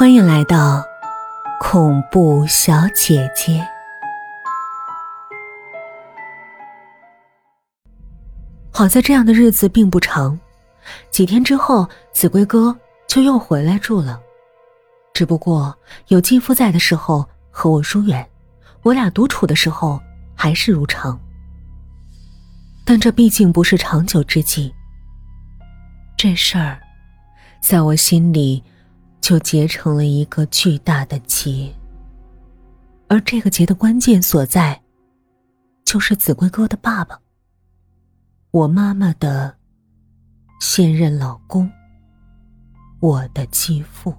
欢迎来到恐怖小姐姐。好在这样的日子并不长，几天之后，子规哥就又回来住了。只不过有继父在的时候和我疏远，我俩独处的时候还是如常。但这毕竟不是长久之计。这事儿，在我心里。就结成了一个巨大的结，而这个结的关键所在，就是子规哥的爸爸，我妈妈的现任老公，我的继父。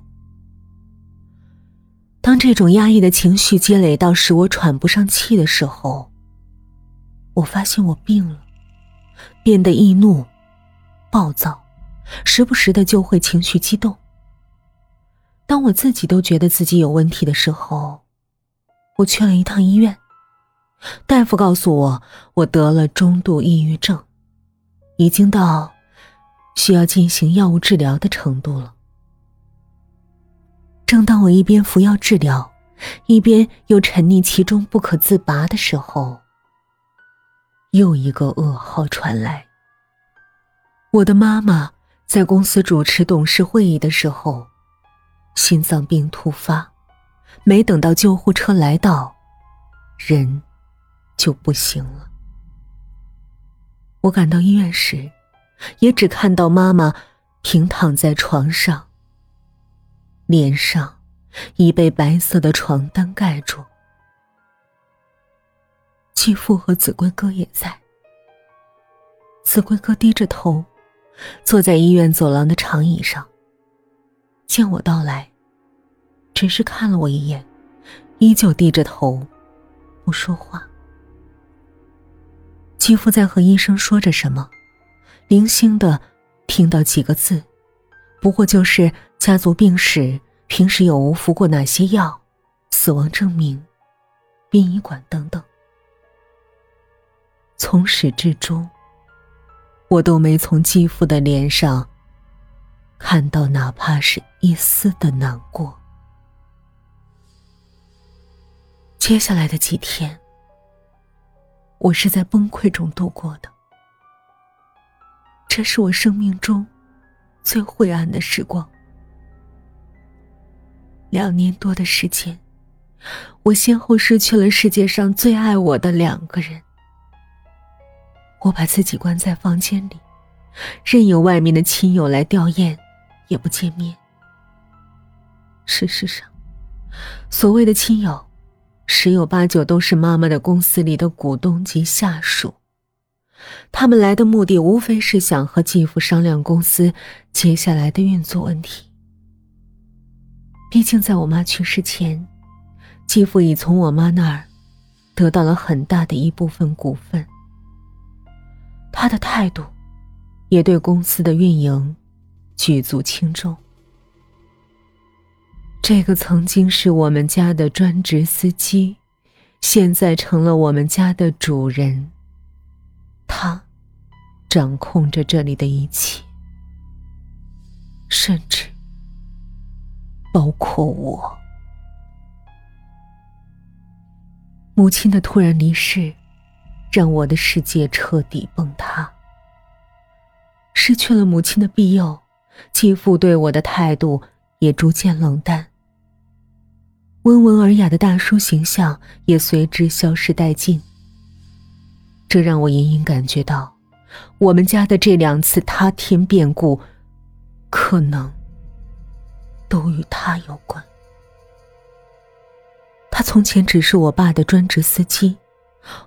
当这种压抑的情绪积累到使我喘不上气的时候，我发现我病了，变得易怒、暴躁，时不时的就会情绪激动。当我自己都觉得自己有问题的时候，我去了一趟医院。大夫告诉我，我得了中度抑郁症，已经到需要进行药物治疗的程度了。正当我一边服药治疗，一边又沉溺其中不可自拔的时候，又一个噩耗传来：我的妈妈在公司主持董事会议的时候。心脏病突发，没等到救护车来到，人就不行了。我赶到医院时，也只看到妈妈平躺在床上，脸上已被白色的床单盖住。继父和子规哥也在。子规哥低着头，坐在医院走廊的长椅上。见我到来，只是看了我一眼，依旧低着头，不说话。继父在和医生说着什么，零星的听到几个字，不过就是家族病史、平时有无服过哪些药、死亡证明、殡仪馆等等。从始至终，我都没从继父的脸上。看到哪怕是一丝的难过。接下来的几天，我是在崩溃中度过的。这是我生命中最灰暗的时光。两年多的时间，我先后失去了世界上最爱我的两个人。我把自己关在房间里，任由外面的亲友来吊唁。也不见面。事实上，所谓的亲友，十有八九都是妈妈的公司里的股东及下属。他们来的目的，无非是想和继父商量公司接下来的运作问题。毕竟，在我妈去世前，继父已从我妈那儿得到了很大的一部分股份。他的态度，也对公司的运营。举足轻重。这个曾经是我们家的专职司机，现在成了我们家的主人。他掌控着这里的一切，甚至包括我。母亲的突然离世，让我的世界彻底崩塌。失去了母亲的庇佑。继父对我的态度也逐渐冷淡，温文尔雅的大叔形象也随之消失殆尽。这让我隐隐感觉到，我们家的这两次塌天变故，可能都与他有关。他从前只是我爸的专职司机，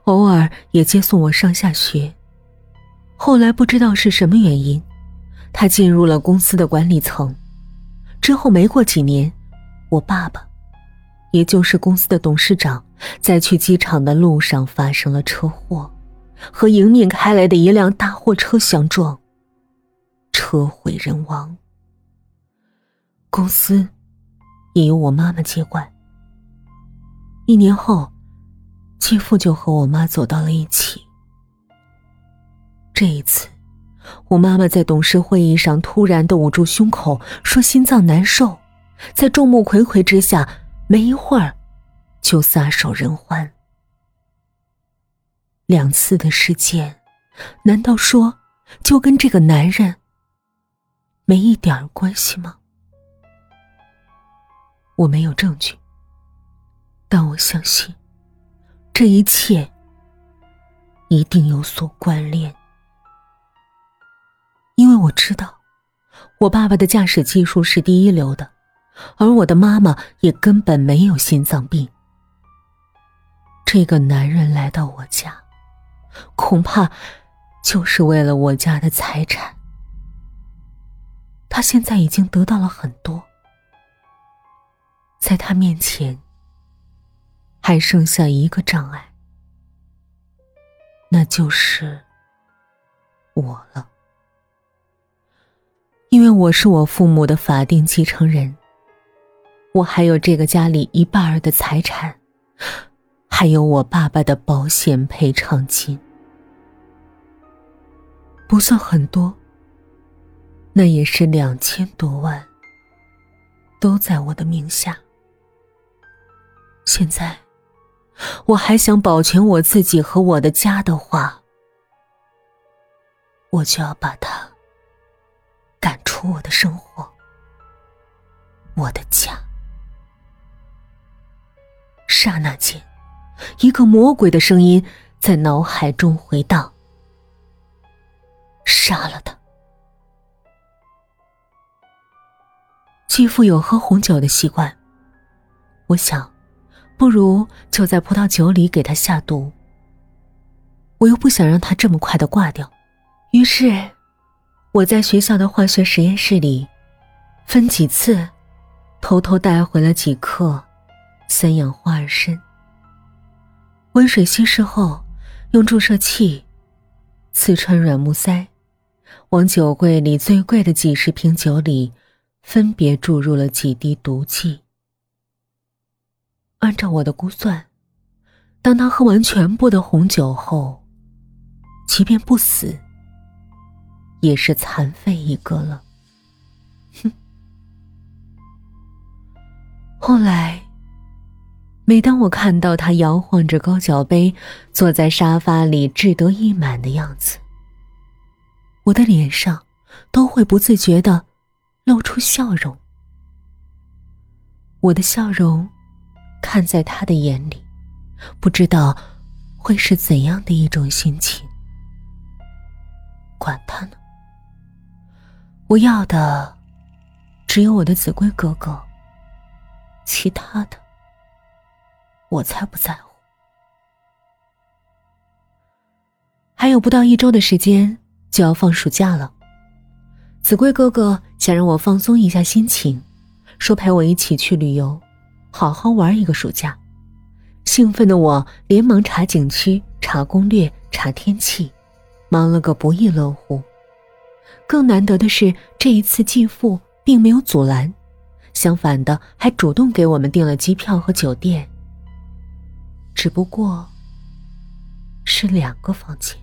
偶尔也接送我上下学。后来不知道是什么原因。他进入了公司的管理层，之后没过几年，我爸爸，也就是公司的董事长，在去机场的路上发生了车祸，和迎面开来的一辆大货车相撞，车毁人亡。公司也由我妈妈接管。一年后，继父就和我妈走到了一起。这一次。我妈妈在董事会议上突然的捂住胸口，说心脏难受，在众目睽睽之下，没一会儿就撒手人寰。两次的事件，难道说就跟这个男人没一点关系吗？我没有证据，但我相信这一切一定有所关联，因为我知道我爸爸的驾驶技术是第一流的，而我的妈妈也根本没有心脏病。这个男人来到我家。恐怕就是为了我家的财产。他现在已经得到了很多，在他面前还剩下一个障碍，那就是我了。因为我是我父母的法定继承人，我还有这个家里一半儿的财产。还有我爸爸的保险赔偿金，不算很多，那也是两千多万，都在我的名下。现在，我还想保全我自己和我的家的话，我就要把它我的生活，我的家。刹那间。一个魔鬼的声音在脑海中回荡：“杀了他。”继父有喝红酒的习惯，我想，不如就在葡萄酒里给他下毒。我又不想让他这么快的挂掉，于是我在学校的化学实验室里，分几次偷偷带回了几克三氧化二砷。温水稀释后，用注射器刺穿软木塞，往酒柜里最贵的几十瓶酒里分别注入了几滴毒剂。按照我的估算，当他喝完全部的红酒后，即便不死，也是残废一个了。哼！后来。每当我看到他摇晃着高脚杯，坐在沙发里志得意满的样子，我的脸上都会不自觉的露出笑容。我的笑容，看在他的眼里，不知道会是怎样的一种心情。管他呢，我要的只有我的子规哥哥，其他的。我才不在乎。还有不到一周的时间就要放暑假了，子规哥哥想让我放松一下心情，说陪我一起去旅游，好好玩一个暑假。兴奋的我连忙查景区、查攻略、查天气，忙了个不亦乐乎。更难得的是，这一次继父并没有阻拦，相反的还主动给我们订了机票和酒店。只不过是两个房间。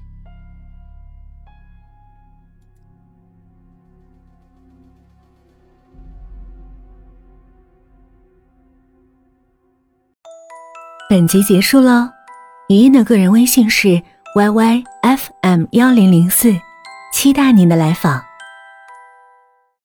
本集结束喽，语音的个人微信是 yyfm 幺零零四，期待您的来访。